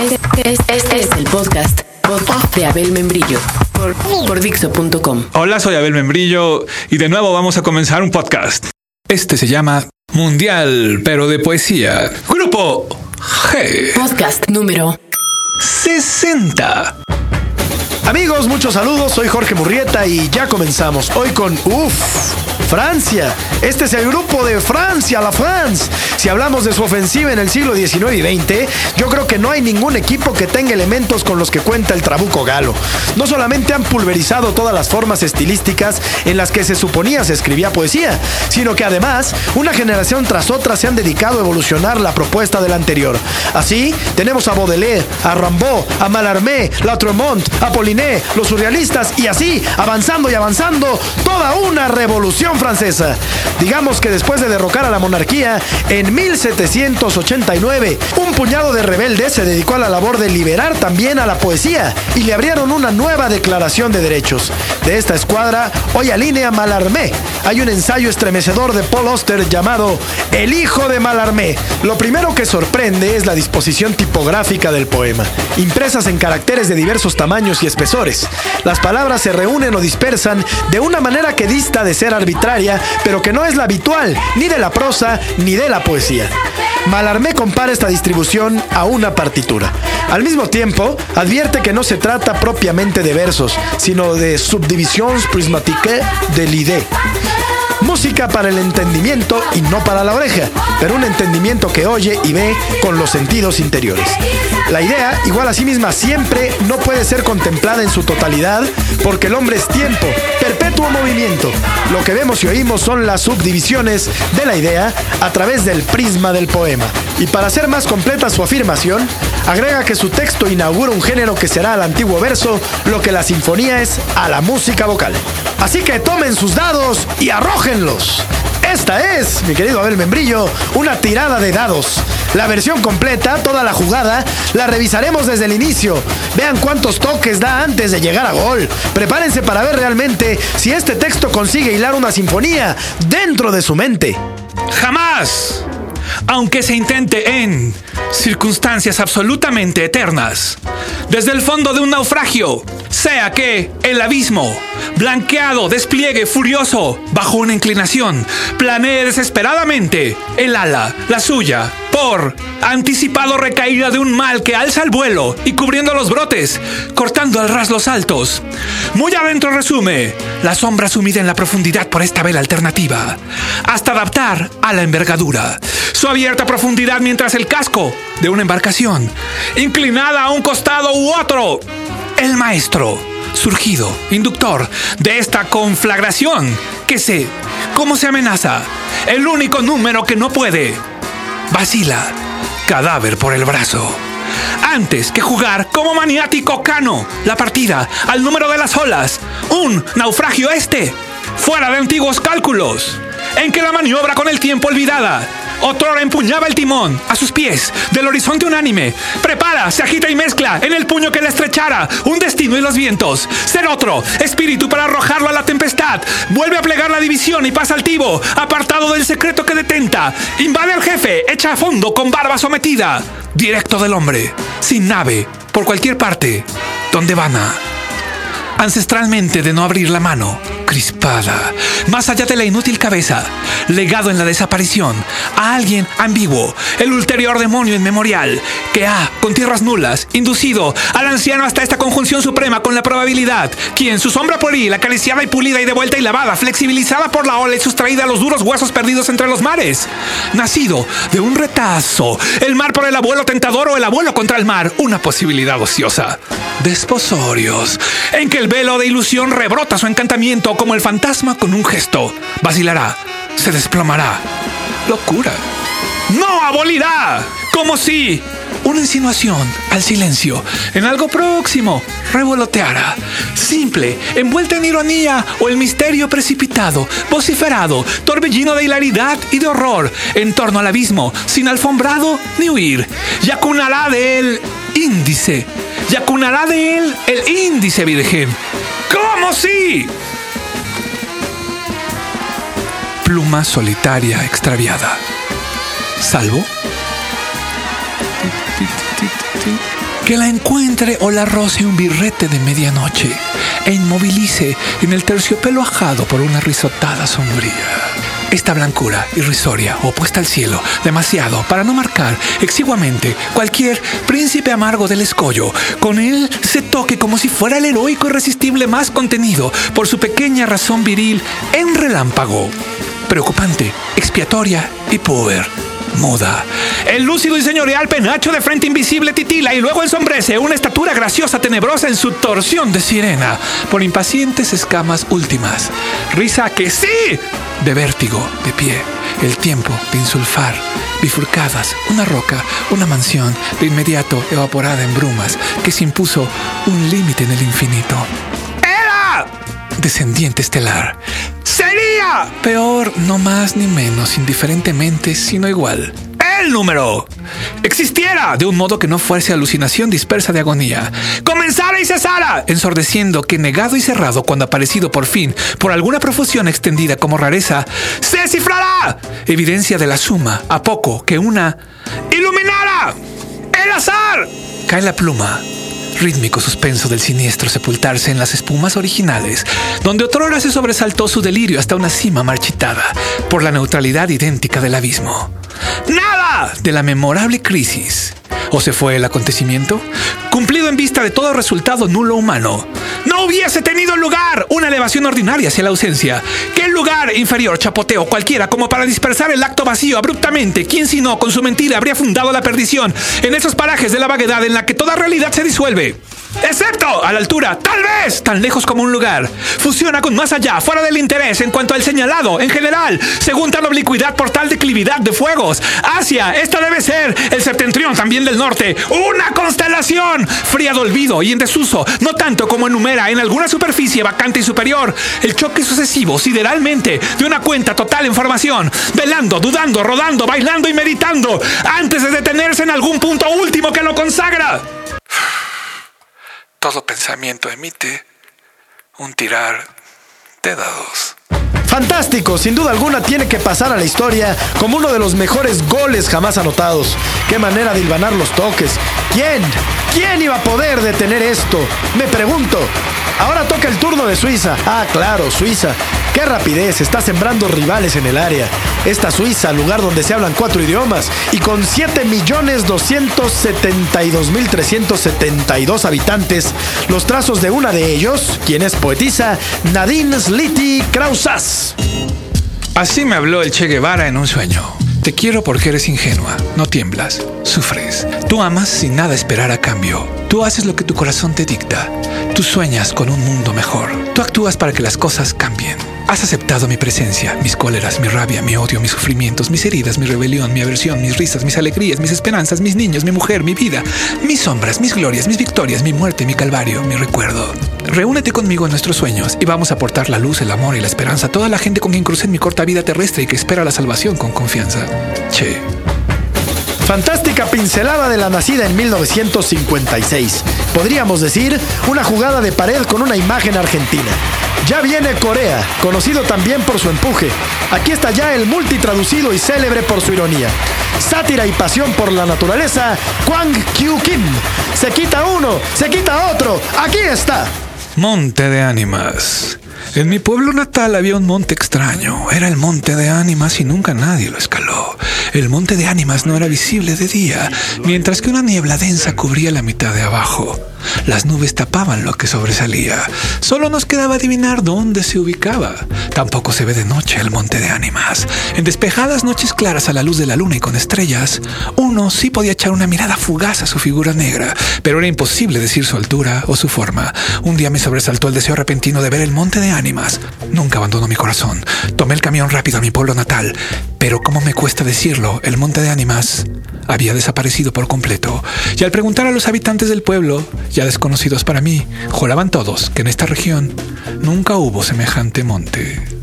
Este, este es el podcast, podcast de Abel Membrillo por, por Dixo.com. Hola, soy Abel Membrillo y de nuevo vamos a comenzar un podcast. Este se llama Mundial, pero de poesía. Grupo G. Podcast número 60. Amigos, muchos saludos. Soy Jorge Murrieta y ya comenzamos. Hoy con UF. Francia. Este es el grupo de Francia, la France. Si hablamos de su ofensiva en el siglo XIX y XX, yo creo que no hay ningún equipo que tenga elementos con los que cuenta el trabuco galo. No solamente han pulverizado todas las formas estilísticas en las que se suponía se escribía poesía, sino que además una generación tras otra se han dedicado a evolucionar la propuesta del anterior. Así, tenemos a Baudelaire, a Rimbaud, a Mallarmé, Latremont, a Poliné, los surrealistas y así, avanzando y avanzando, toda una revolución francesa. Digamos que después de derrocar a la monarquía, en 1789, un puñado de rebeldes se dedicó a la labor de liberar también a la poesía y le abrieron una nueva declaración de derechos. De esta escuadra, hoy alinea Malarmé. Hay un ensayo estremecedor de Paul Auster llamado El hijo de Malarmé. Lo primero que sorprende es la disposición tipográfica del poema, impresas en caracteres de diversos tamaños y espesores. Las palabras se reúnen o dispersan de una manera que dista de ser arbitraria pero que no es la habitual, ni de la prosa, ni de la poesía. Malarmé compara esta distribución a una partitura. Al mismo tiempo, advierte que no se trata propiamente de versos, sino de subdivisions prismatiques de l'idée. Música para el entendimiento y no para la oreja, pero un entendimiento que oye y ve con los sentidos interiores. La idea, igual a sí misma, siempre no puede ser contemplada en su totalidad porque el hombre es tiempo, perpetuo movimiento. Lo que vemos y oímos son las subdivisiones de la idea a través del prisma del poema. Y para hacer más completa su afirmación, agrega que su texto inaugura un género que será al antiguo verso lo que la sinfonía es a la música vocal. Así que tomen sus dados y arrójenlos. Esta es, mi querido Abel Membrillo, una tirada de dados. La versión completa, toda la jugada, la revisaremos desde el inicio. Vean cuántos toques da antes de llegar a gol. Prepárense para ver realmente si este texto consigue hilar una sinfonía dentro de su mente. Jamás, aunque se intente en circunstancias absolutamente eternas, desde el fondo de un naufragio, sea que el abismo, blanqueado, despliegue furioso, bajo una inclinación, planee desesperadamente el ala, la suya, por anticipado recaída de un mal que alza el vuelo y cubriendo los brotes, cortando al ras los altos. Muy adentro resume, la sombra sumida en la profundidad por esta vela alternativa, hasta adaptar a la envergadura. Su abierta profundidad mientras el casco de una embarcación, inclinada a un costado u otro. El maestro, surgido, inductor de esta conflagración, que sé cómo se amenaza, el único número que no puede vacila, cadáver por el brazo. Antes que jugar como maniático cano la partida al número de las olas, un naufragio este, fuera de antiguos cálculos, en que la maniobra con el tiempo olvidada Otrora empuñaba el timón a sus pies del horizonte unánime. Prepara, se agita y mezcla en el puño que le estrechara un destino y los vientos. Ser otro, espíritu para arrojarlo a la tempestad. Vuelve a plegar la división y pasa altivo, apartado del secreto que detenta. Invade al jefe, echa a fondo con barba sometida. Directo del hombre, sin nave, por cualquier parte, donde vana. Ancestralmente de no abrir la mano, crispada, más allá de la inútil cabeza, legado en la desaparición, a alguien ambiguo, el ulterior demonio inmemorial, que ha, con tierras nulas, inducido al anciano hasta esta conjunción suprema con la probabilidad, quien su sombra pueril, acariciada y pulida y devuelta y lavada, flexibilizada por la ola y sustraída a los duros huesos perdidos entre los mares, nacido de un retazo, el mar por el abuelo tentador o el abuelo contra el mar, una posibilidad ociosa. Desposorios, en que el velo de ilusión rebrota su encantamiento como el fantasma con un gesto. Vacilará, se desplomará. Locura. ¡No abolirá! Como si una insinuación al silencio en algo próximo revoloteara. Simple, envuelta en ironía o el misterio precipitado, vociferado, torbellino de hilaridad y de horror en torno al abismo, sin alfombrado ni huir. Y acunará de él índice. Y acunará de él el índice virgen. ¿Cómo si? Pluma solitaria extraviada. ¿Salvo? que la encuentre o la roce un birrete de medianoche e inmovilice en el terciopelo ajado por una risotada sombría. Esta blancura irrisoria, opuesta al cielo, demasiado para no marcar exiguamente cualquier príncipe amargo del escollo. Con él se toque como si fuera el heroico irresistible más contenido por su pequeña razón viril en relámpago. Preocupante, expiatoria y puber muda. El lúcido y señorial penacho de frente invisible titila y luego ensombrece una estatura graciosa tenebrosa en su torsión de sirena por impacientes escamas últimas. Risa que sí, de vértigo, de pie, el tiempo de insulfar, bifurcadas, una roca, una mansión, de inmediato evaporada en brumas, que se impuso un límite en el infinito. ¡Era! Descendiente estelar. ¡Sería! Peor, no más ni menos, indiferentemente, sino igual. El número existiera de un modo que no fuese alucinación dispersa de agonía. Comenzara y cesara, ensordeciendo que negado y cerrado cuando aparecido por fin por alguna profusión extendida como rareza, se cifrará. Evidencia de la suma, a poco que una iluminara. El azar. Cae la pluma, rítmico suspenso del siniestro sepultarse en las espumas originales, donde otrora se sobresaltó su delirio hasta una cima marchitada por la neutralidad idéntica del abismo. ¡Nada! de la memorable crisis. ¿O se fue el acontecimiento? Cumplido en vista de todo resultado nulo humano. No hubiese tenido lugar una elevación ordinaria hacia la ausencia. ¿Qué lugar inferior chapoteo cualquiera como para dispersar el acto vacío abruptamente? ¿Quién sino con su mentira habría fundado la perdición en esos parajes de la vaguedad en la que toda realidad se disuelve? Excepto a la altura, tal vez tan lejos como un lugar. Fusiona con más allá, fuera del interés en cuanto al señalado, en general, según tal oblicuidad por tal declividad de fuegos. Asia, esta debe ser el septentrión también del norte. Una constelación fría de olvido y en desuso, no tanto como enumera en alguna superficie vacante y superior el choque sucesivo sideralmente de una cuenta total en formación, velando, dudando, rodando, bailando y meditando, antes de detenerse en algún punto último que lo consagra. Todo pensamiento emite un tirar de dados. Fantástico, sin duda alguna tiene que pasar a la historia como uno de los mejores goles jamás anotados. Qué manera de hilvanar los toques. ¿Quién? ¿Quién iba a poder detener esto? Me pregunto. Ahora toca el turno de Suiza. Ah, claro, Suiza. Qué rapidez, está sembrando rivales en el área. Esta Suiza, lugar donde se hablan cuatro idiomas y con 7.272.372 habitantes, los trazos de una de ellos, quien es poetisa, Nadine Sliti Krausas. Así me habló el Che Guevara en un sueño. Te quiero porque eres ingenua, no tiemblas, sufres. Tú amas sin nada esperar a cambio. Tú haces lo que tu corazón te dicta. Tú sueñas con un mundo mejor. Tú actúas para que las cosas cambien. Has aceptado mi presencia, mis cóleras, mi rabia, mi odio, mis sufrimientos, mis heridas, mi rebelión, mi aversión, mis risas, mis alegrías, mis esperanzas, mis niños, mi mujer, mi vida, mis sombras, mis glorias, mis victorias, mi muerte, mi calvario, mi recuerdo. Reúnete conmigo en nuestros sueños y vamos a aportar la luz, el amor y la esperanza a toda la gente con quien crucé en mi corta vida terrestre y que espera la salvación con confianza. Che. Fantástica pincelada de la nacida en 1956. Podríamos decir una jugada de pared con una imagen argentina. Ya viene Corea, conocido también por su empuje. Aquí está ya el multitraducido y célebre por su ironía. Sátira y pasión por la naturaleza, Kwang Kyu Kim. Se quita uno, se quita otro. Aquí está. Monte de ánimas. En mi pueblo natal había un monte extraño. Era el monte de ánimas y nunca nadie lo escaló. El monte de ánimas no era visible de día, mientras que una niebla densa cubría la mitad de abajo. Las nubes tapaban lo que sobresalía. Solo nos quedaba adivinar dónde se ubicaba. Tampoco se ve de noche el monte de ánimas. En despejadas noches claras a la luz de la luna y con estrellas, uno sí podía echar una mirada fugaz a su figura negra, pero era imposible decir su altura o su forma. Un día me sobresaltó el deseo repentino de ver el monte de ánimas. Nunca abandonó mi corazón. Tomé el camión rápido a mi pueblo natal, pero como me cuesta decirlo, el monte de ánimas había desaparecido por completo. Y al preguntar a los habitantes del pueblo, ya desconocidos para mí, juraban todos que en esta región nunca hubo semejante monte.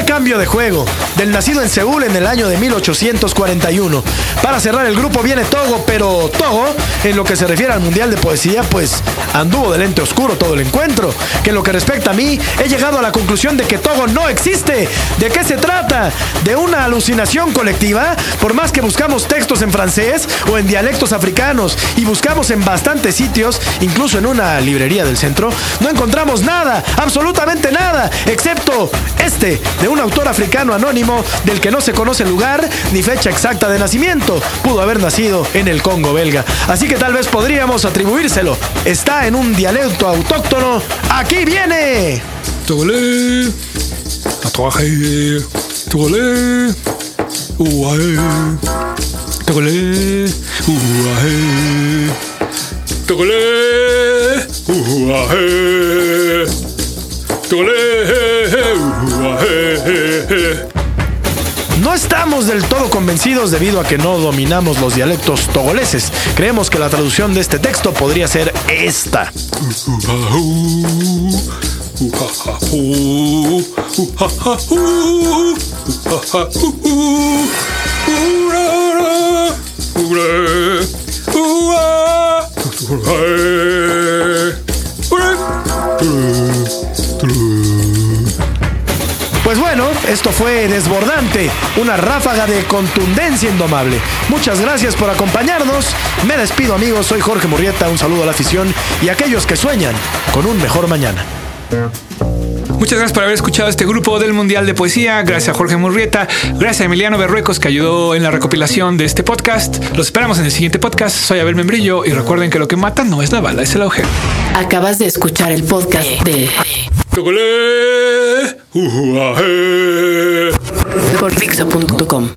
¡Qué ¡Qué cambio de juego! Del nacido en Seúl en el año de 1841. Para cerrar el grupo viene Togo, pero Togo, en lo que se refiere al Mundial de Poesía, pues anduvo de lente oscuro todo el encuentro. Que en lo que respecta a mí, he llegado a la conclusión de que Togo no existe. ¿De qué se trata? ¿De una alucinación colectiva? Por más que buscamos textos en francés o en dialectos africanos y buscamos en bastantes sitios, incluso en una librería del centro, no encontramos nada, absolutamente nada, excepto este de un autor africano anónimo del que no se conoce lugar ni fecha exacta de nacimiento. Pudo haber nacido en el Congo belga. Así que tal vez podríamos atribuírselo. Está en un dialecto autóctono. ¡Aquí viene! No estamos del todo convencidos debido a que no dominamos los dialectos togoleses. Creemos que la traducción de este texto podría ser esta. Fue desbordante, una ráfaga de contundencia indomable. Muchas gracias por acompañarnos. Me despido amigos, soy Jorge Murrieta, un saludo a la afición y a aquellos que sueñan con un mejor mañana. Muchas gracias por haber escuchado este grupo del Mundial de Poesía. Gracias a Jorge Murrieta. Gracias a Emiliano Berruecos que ayudó en la recopilación de este podcast. Los esperamos en el siguiente podcast. Soy Abel Membrillo y recuerden que lo que mata no es la bala, es el agujero. Acabas de escuchar el podcast de Togolais, ouahe. por Dixo.com.